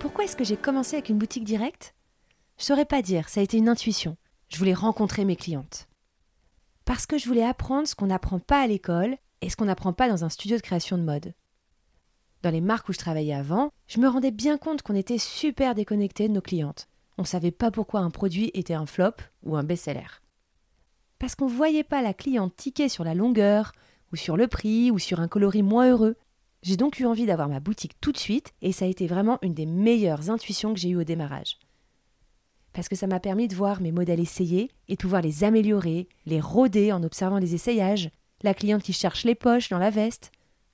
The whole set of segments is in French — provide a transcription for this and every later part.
Pourquoi est-ce que j'ai commencé avec une boutique directe? Je saurais pas dire, ça a été une intuition. Je voulais rencontrer mes clientes. Parce que je voulais apprendre ce qu'on n'apprend pas à l'école et ce qu'on n'apprend pas dans un studio de création de mode. Dans les marques où je travaillais avant, je me rendais bien compte qu'on était super déconnectés de nos clientes. On ne savait pas pourquoi un produit était un flop ou un best-seller. Parce qu'on ne voyait pas la cliente tiquer sur la longueur, ou sur le prix, ou sur un coloris moins heureux. J'ai donc eu envie d'avoir ma boutique tout de suite, et ça a été vraiment une des meilleures intuitions que j'ai eues au démarrage. Parce que ça m'a permis de voir mes modèles essayés et de pouvoir les améliorer, les rôder en observant les essayages, la cliente qui cherche les poches dans la veste,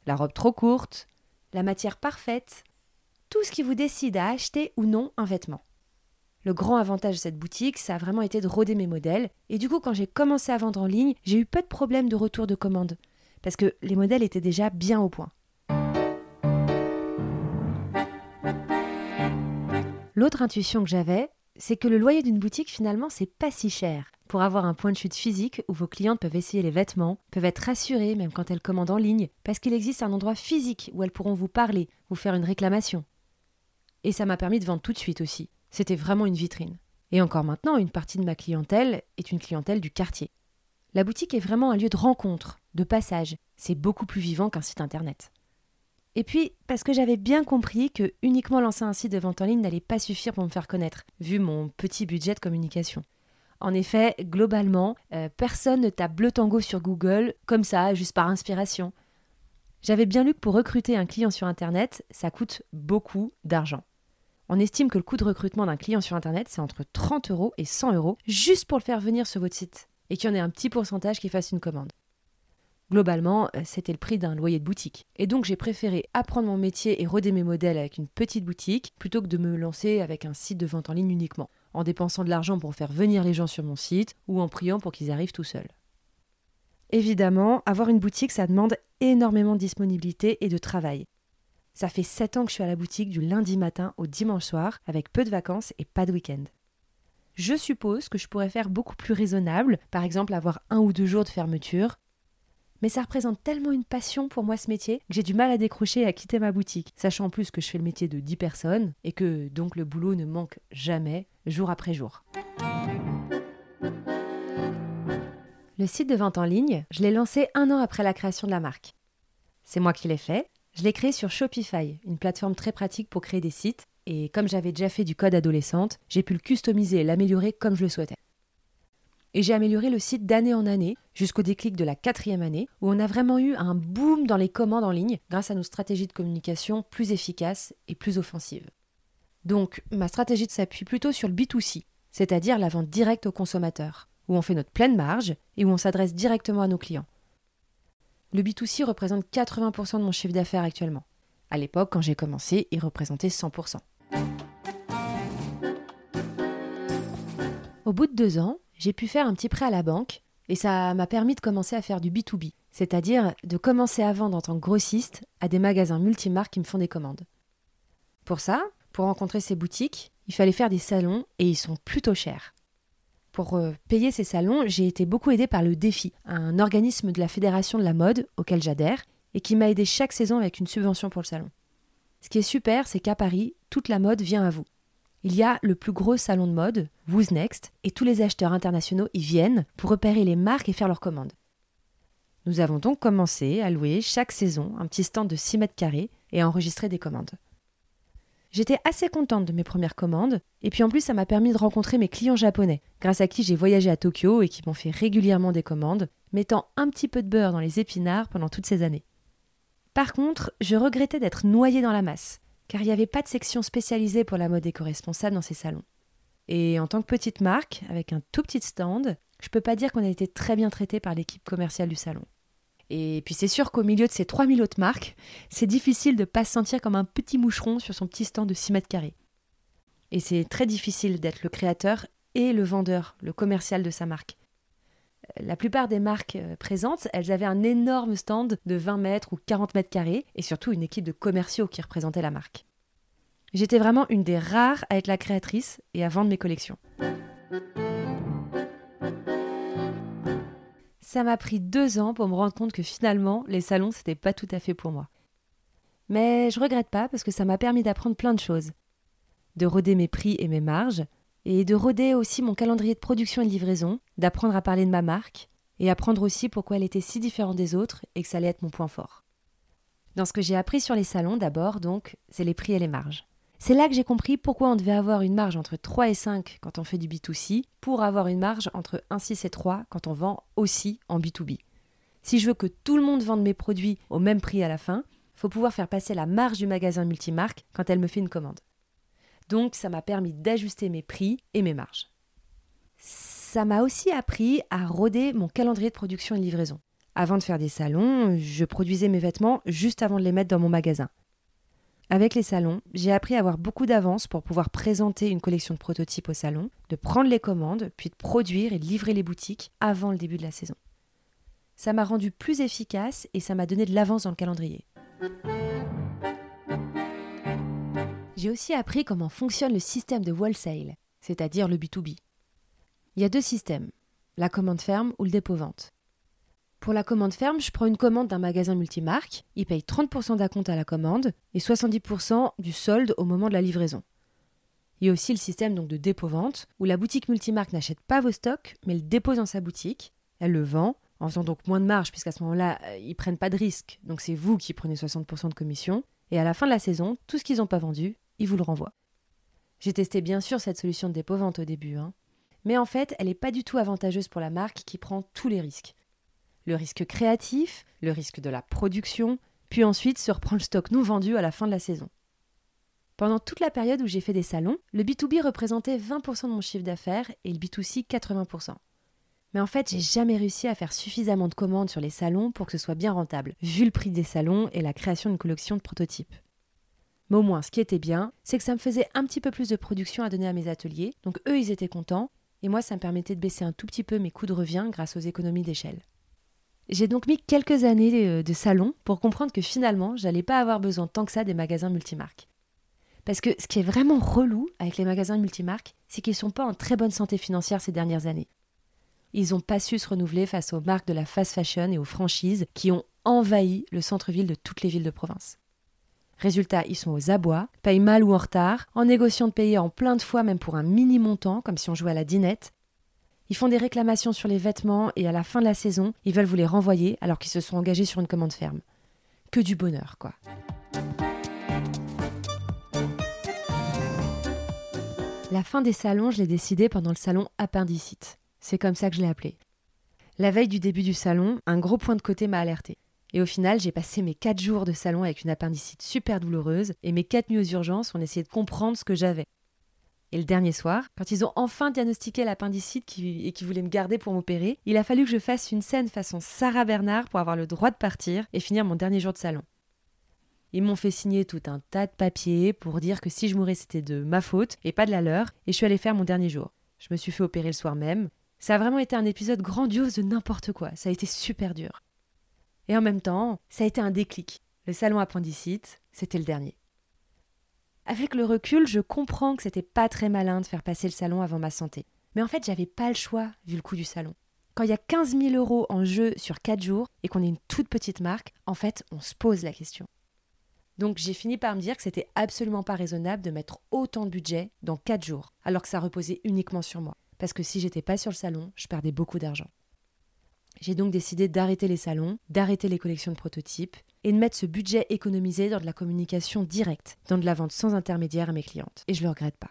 la robe trop courte, la matière parfaite, tout ce qui vous décide à acheter ou non un vêtement. Le grand avantage de cette boutique, ça a vraiment été de roder mes modèles, et du coup quand j'ai commencé à vendre en ligne, j'ai eu peu de problèmes de retour de commande, parce que les modèles étaient déjà bien au point. L'autre intuition que j'avais, c'est que le loyer d'une boutique finalement c'est pas si cher pour avoir un point de chute physique où vos clientes peuvent essayer les vêtements, peuvent être rassurées même quand elles commandent en ligne, parce qu'il existe un endroit physique où elles pourront vous parler, vous faire une réclamation. Et ça m'a permis de vendre tout de suite aussi. C'était vraiment une vitrine. Et encore maintenant, une partie de ma clientèle est une clientèle du quartier. La boutique est vraiment un lieu de rencontre, de passage. C'est beaucoup plus vivant qu'un site internet. Et puis, parce que j'avais bien compris que uniquement lancer un site de vente en ligne n'allait pas suffire pour me faire connaître, vu mon petit budget de communication. En effet, globalement, euh, personne ne tape Bleu Tango sur Google comme ça, juste par inspiration. J'avais bien lu que pour recruter un client sur Internet, ça coûte beaucoup d'argent. On estime que le coût de recrutement d'un client sur Internet, c'est entre 30 euros et 100 euros, juste pour le faire venir sur votre site, et qu'il y en ait un petit pourcentage qui fasse une commande. Globalement, euh, c'était le prix d'un loyer de boutique. Et donc j'ai préféré apprendre mon métier et roder mes modèles avec une petite boutique, plutôt que de me lancer avec un site de vente en ligne uniquement en dépensant de l'argent pour faire venir les gens sur mon site ou en priant pour qu'ils arrivent tout seuls. Évidemment, avoir une boutique, ça demande énormément de disponibilité et de travail. Ça fait 7 ans que je suis à la boutique du lundi matin au dimanche soir, avec peu de vacances et pas de week-end. Je suppose que je pourrais faire beaucoup plus raisonnable, par exemple avoir un ou deux jours de fermeture, mais ça représente tellement une passion pour moi ce métier que j'ai du mal à décrocher et à quitter ma boutique, sachant en plus que je fais le métier de 10 personnes et que donc le boulot ne manque jamais, jour après jour. Le site de vente en ligne, je l'ai lancé un an après la création de la marque. C'est moi qui l'ai fait. Je l'ai créé sur Shopify, une plateforme très pratique pour créer des sites, et comme j'avais déjà fait du code adolescente, j'ai pu le customiser et l'améliorer comme je le souhaitais. Et j'ai amélioré le site d'année en année, jusqu'au déclic de la quatrième année, où on a vraiment eu un boom dans les commandes en ligne grâce à nos stratégies de communication plus efficaces et plus offensives. Donc, ma stratégie s'appuie plutôt sur le B2C, c'est-à-dire la vente directe aux consommateurs, où on fait notre pleine marge et où on s'adresse directement à nos clients. Le B2C représente 80% de mon chiffre d'affaires actuellement. À l'époque, quand j'ai commencé, il représentait 100%. Au bout de deux ans, j'ai pu faire un petit prêt à la banque et ça m'a permis de commencer à faire du B2B, c'est-à-dire de commencer à vendre en tant que grossiste à des magasins multimarques qui me font des commandes. Pour ça, pour rencontrer ces boutiques, il fallait faire des salons et ils sont plutôt chers. Pour euh, payer ces salons, j'ai été beaucoup aidée par le Défi, un organisme de la Fédération de la mode auquel j'adhère et qui m'a aidé chaque saison avec une subvention pour le salon. Ce qui est super, c'est qu'à Paris, toute la mode vient à vous il y a le plus gros salon de mode, Who's Next, et tous les acheteurs internationaux y viennent pour repérer les marques et faire leurs commandes. Nous avons donc commencé à louer chaque saison un petit stand de 6 mètres carrés et à enregistrer des commandes. J'étais assez contente de mes premières commandes, et puis en plus ça m'a permis de rencontrer mes clients japonais, grâce à qui j'ai voyagé à Tokyo et qui m'ont fait régulièrement des commandes, mettant un petit peu de beurre dans les épinards pendant toutes ces années. Par contre, je regrettais d'être noyée dans la masse, car il n'y avait pas de section spécialisée pour la mode éco-responsable dans ces salons. Et en tant que petite marque, avec un tout petit stand, je peux pas dire qu'on a été très bien traité par l'équipe commerciale du salon. Et puis c'est sûr qu'au milieu de ces 3000 autres marques, c'est difficile de ne pas se sentir comme un petit moucheron sur son petit stand de 6 mètres carrés. Et c'est très difficile d'être le créateur et le vendeur, le commercial de sa marque. La plupart des marques euh, présentes, elles avaient un énorme stand de 20 mètres ou 40 mètres carrés et surtout une équipe de commerciaux qui représentait la marque. J'étais vraiment une des rares à être la créatrice et à vendre mes collections. Ça m'a pris deux ans pour me rendre compte que finalement, les salons, c'était pas tout à fait pour moi. Mais je regrette pas parce que ça m'a permis d'apprendre plein de choses. de roder mes prix et mes marges, et de roder aussi mon calendrier de production et de livraison, d'apprendre à parler de ma marque, et apprendre aussi pourquoi elle était si différente des autres et que ça allait être mon point fort. Dans ce que j'ai appris sur les salons, d'abord, donc, c'est les prix et les marges. C'est là que j'ai compris pourquoi on devait avoir une marge entre 3 et 5 quand on fait du B2C, pour avoir une marge entre 1, 6 et 3 quand on vend aussi en B2B. Si je veux que tout le monde vende mes produits au même prix à la fin, faut pouvoir faire passer la marge du magasin multimarque quand elle me fait une commande. Donc ça m'a permis d'ajuster mes prix et mes marges. Ça m'a aussi appris à roder mon calendrier de production et de livraison. Avant de faire des salons, je produisais mes vêtements juste avant de les mettre dans mon magasin. Avec les salons, j'ai appris à avoir beaucoup d'avance pour pouvoir présenter une collection de prototypes au salon, de prendre les commandes, puis de produire et de livrer les boutiques avant le début de la saison. Ça m'a rendu plus efficace et ça m'a donné de l'avance dans le calendrier. J'ai aussi appris comment fonctionne le système de wholesale, c'est-à-dire le B2B. Il y a deux systèmes, la commande ferme ou le dépôt-vente. Pour la commande ferme, je prends une commande d'un magasin multimarque, il paye 30% d'acompte à la commande et 70% du solde au moment de la livraison. Il y a aussi le système donc de dépôt-vente, où la boutique multimarque n'achète pas vos stocks, mais le dépose dans sa boutique, elle le vend, en faisant donc moins de marge, puisqu'à ce moment-là, euh, ils prennent pas de risque, donc c'est vous qui prenez 60% de commission, et à la fin de la saison, tout ce qu'ils n'ont pas vendu, ils vous le renvoient. J'ai testé bien sûr cette solution de dépôt-vente au début, hein. mais en fait, elle n'est pas du tout avantageuse pour la marque qui prend tous les risques. Le risque créatif, le risque de la production, puis ensuite se reprend le stock non vendu à la fin de la saison. Pendant toute la période où j'ai fait des salons, le B2B représentait 20% de mon chiffre d'affaires et le B2C 80%. Mais en fait, j'ai jamais réussi à faire suffisamment de commandes sur les salons pour que ce soit bien rentable, vu le prix des salons et la création d'une collection de prototypes. Mais au moins, ce qui était bien, c'est que ça me faisait un petit peu plus de production à donner à mes ateliers, donc eux, ils étaient contents, et moi, ça me permettait de baisser un tout petit peu mes coûts de revient grâce aux économies d'échelle. J'ai donc mis quelques années euh, de salon pour comprendre que finalement, j'allais pas avoir besoin tant que ça des magasins multimarques. Parce que ce qui est vraiment relou avec les magasins multimarques, c'est qu'ils sont pas en très bonne santé financière ces dernières années. Ils n'ont pas su se renouveler face aux marques de la fast fashion et aux franchises qui ont envahi le centre-ville de toutes les villes de province. Résultat, ils sont aux abois, payent mal ou en retard, en négociant de payer en plein de fois même pour un mini montant, comme si on jouait à la dinette. Ils font des réclamations sur les vêtements et à la fin de la saison, ils veulent vous les renvoyer alors qu'ils se sont engagés sur une commande ferme. Que du bonheur, quoi. La fin des salons, je l'ai décidé pendant le salon appendicite. C'est comme ça que je l'ai appelé. La veille du début du salon, un gros point de côté m'a alerté. Et au final, j'ai passé mes 4 jours de salon avec une appendicite super douloureuse et mes 4 nuits aux urgences, on essayait de comprendre ce que j'avais. Et le dernier soir, quand ils ont enfin diagnostiqué l'appendicite et qui voulaient me garder pour m'opérer, il a fallu que je fasse une scène façon Sarah Bernard pour avoir le droit de partir et finir mon dernier jour de salon. Ils m'ont fait signer tout un tas de papiers pour dire que si je mourais c'était de ma faute et pas de la leur, et je suis allée faire mon dernier jour. Je me suis fait opérer le soir même, ça a vraiment été un épisode grandiose de n'importe quoi, ça a été super dur. Et en même temps, ça a été un déclic. Le salon appendicite, c'était le dernier. Avec le recul, je comprends que c'était pas très malin de faire passer le salon avant ma santé. Mais en fait, j'avais pas le choix vu le coût du salon. Quand il y a 15 000 euros en jeu sur 4 jours et qu'on est une toute petite marque, en fait, on se pose la question. Donc j'ai fini par me dire que c'était absolument pas raisonnable de mettre autant de budget dans 4 jours, alors que ça reposait uniquement sur moi parce que si j'étais pas sur le salon, je perdais beaucoup d'argent. J'ai donc décidé d'arrêter les salons, d'arrêter les collections de prototypes et de mettre ce budget économisé dans de la communication directe, dans de la vente sans intermédiaire à mes clientes. Et je le regrette pas.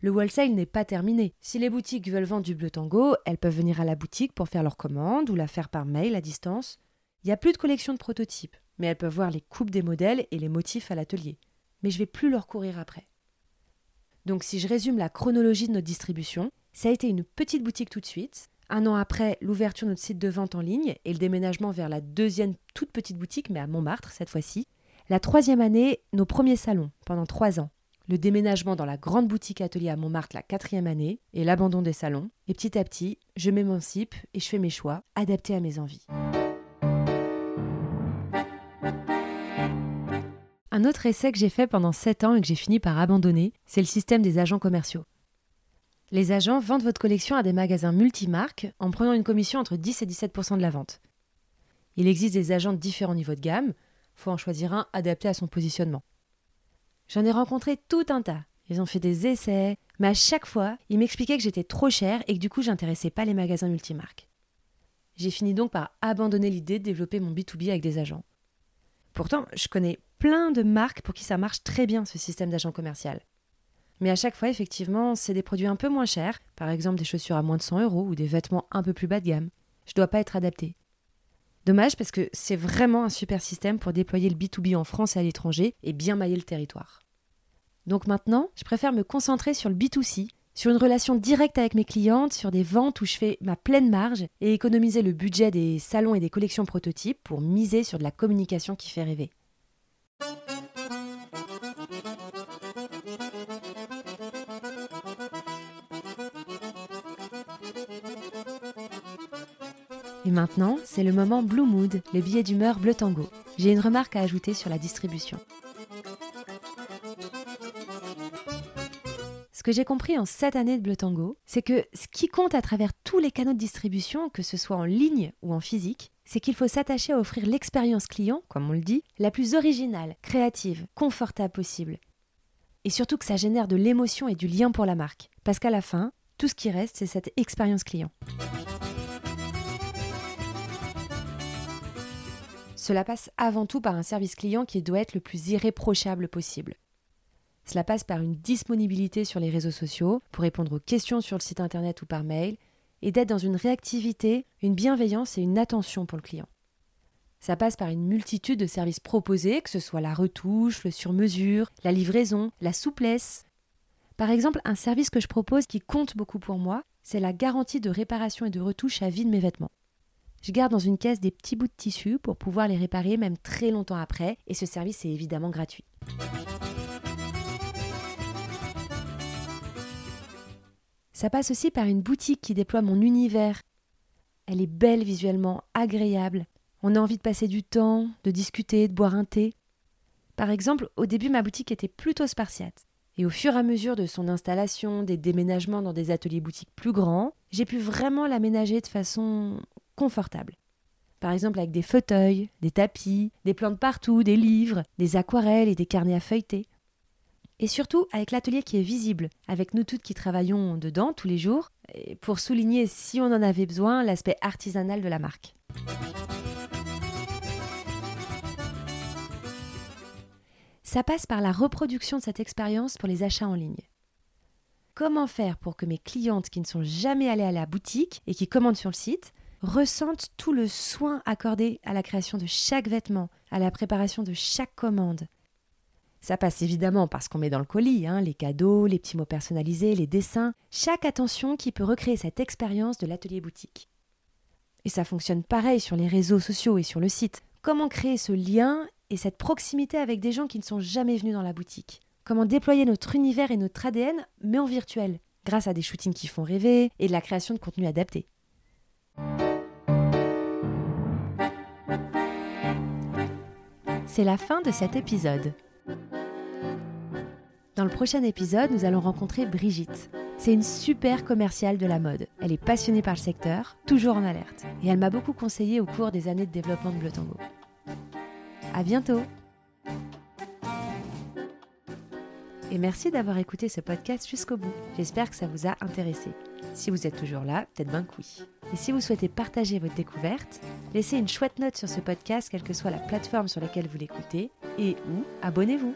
Le wholesale n'est pas terminé. Si les boutiques veulent vendre du bleu tango, elles peuvent venir à la boutique pour faire leur commande ou la faire par mail à distance. Il n'y a plus de collection de prototypes, mais elles peuvent voir les coupes des modèles et les motifs à l'atelier. Mais je vais plus leur courir après. Donc si je résume la chronologie de notre distribution, ça a été une petite boutique tout de suite. Un an après, l'ouverture de notre site de vente en ligne et le déménagement vers la deuxième toute petite boutique, mais à Montmartre cette fois-ci. La troisième année, nos premiers salons, pendant trois ans. Le déménagement dans la grande boutique atelier à Montmartre la quatrième année et l'abandon des salons. Et petit à petit, je m'émancipe et je fais mes choix, adaptés à mes envies. Un autre essai que j'ai fait pendant 7 ans et que j'ai fini par abandonner, c'est le système des agents commerciaux. Les agents vendent votre collection à des magasins multimarques en prenant une commission entre 10 et 17% de la vente. Il existe des agents de différents niveaux de gamme, faut en choisir un adapté à son positionnement. J'en ai rencontré tout un tas. ils ont fait des essais, mais à chaque fois, ils m'expliquaient que j'étais trop chère et que du coup, j'intéressais pas les magasins multimarques. J'ai fini donc par abandonner l'idée de développer mon B2B avec des agents. Pourtant, je connais plein de marques pour qui ça marche très bien ce système d'agent commercial. Mais à chaque fois, effectivement, c'est des produits un peu moins chers, par exemple des chaussures à moins de 100 euros ou des vêtements un peu plus bas de gamme. Je dois pas être adapté. Dommage parce que c'est vraiment un super système pour déployer le B2B en France et à l'étranger et bien mailler le territoire. Donc maintenant, je préfère me concentrer sur le B2C, sur une relation directe avec mes clientes, sur des ventes où je fais ma pleine marge et économiser le budget des salons et des collections prototypes pour miser sur de la communication qui fait rêver. Et maintenant, c'est le moment Blue Mood, le billet d'humeur bleu tango. J'ai une remarque à ajouter sur la distribution. Ce que j'ai compris en cette année de Bleu Tango, c'est que ce qui compte à travers tous les canaux de distribution, que ce soit en ligne ou en physique, c'est qu'il faut s'attacher à offrir l'expérience client, comme on le dit, la plus originale, créative, confortable possible. Et surtout que ça génère de l'émotion et du lien pour la marque. Parce qu'à la fin, tout ce qui reste, c'est cette expérience client. Cela passe avant tout par un service client qui doit être le plus irréprochable possible. Cela passe par une disponibilité sur les réseaux sociaux pour répondre aux questions sur le site internet ou par mail et d'être dans une réactivité, une bienveillance et une attention pour le client. Ça passe par une multitude de services proposés, que ce soit la retouche, le sur-mesure, la livraison, la souplesse. Par exemple, un service que je propose qui compte beaucoup pour moi, c'est la garantie de réparation et de retouche à vie de mes vêtements. Je garde dans une caisse des petits bouts de tissu pour pouvoir les réparer même très longtemps après et ce service est évidemment gratuit. Ça passe aussi par une boutique qui déploie mon univers. Elle est belle visuellement, agréable. On a envie de passer du temps, de discuter, de boire un thé. Par exemple, au début, ma boutique était plutôt spartiate. Et au fur et à mesure de son installation, des déménagements dans des ateliers boutiques plus grands, j'ai pu vraiment l'aménager de façon confortable. Par exemple avec des fauteuils, des tapis, des plantes partout, des livres, des aquarelles et des carnets à feuilleter. Et surtout avec l'atelier qui est visible, avec nous toutes qui travaillons dedans tous les jours, pour souligner, si on en avait besoin, l'aspect artisanal de la marque. Ça passe par la reproduction de cette expérience pour les achats en ligne. Comment faire pour que mes clientes qui ne sont jamais allées à la boutique et qui commandent sur le site ressentent tout le soin accordé à la création de chaque vêtement, à la préparation de chaque commande. Ça passe évidemment parce qu'on met dans le colis hein, les cadeaux, les petits mots personnalisés, les dessins, chaque attention qui peut recréer cette expérience de l'atelier boutique. Et ça fonctionne pareil sur les réseaux sociaux et sur le site. Comment créer ce lien et cette proximité avec des gens qui ne sont jamais venus dans la boutique? Comment déployer notre univers et notre ADN, mais en virtuel, grâce à des shootings qui font rêver et de la création de contenu adapté c'est la fin de cet épisode. Dans le prochain épisode, nous allons rencontrer Brigitte. C'est une super commerciale de la mode. Elle est passionnée par le secteur, toujours en alerte. Et elle m'a beaucoup conseillé au cours des années de développement de Bleu Tango. À bientôt! Et merci d'avoir écouté ce podcast jusqu'au bout. J'espère que ça vous a intéressé. Si vous êtes toujours là, peut-être bien que oui. Et si vous souhaitez partager votre découverte, laissez une chouette note sur ce podcast, quelle que soit la plateforme sur laquelle vous l'écoutez, et ou abonnez-vous.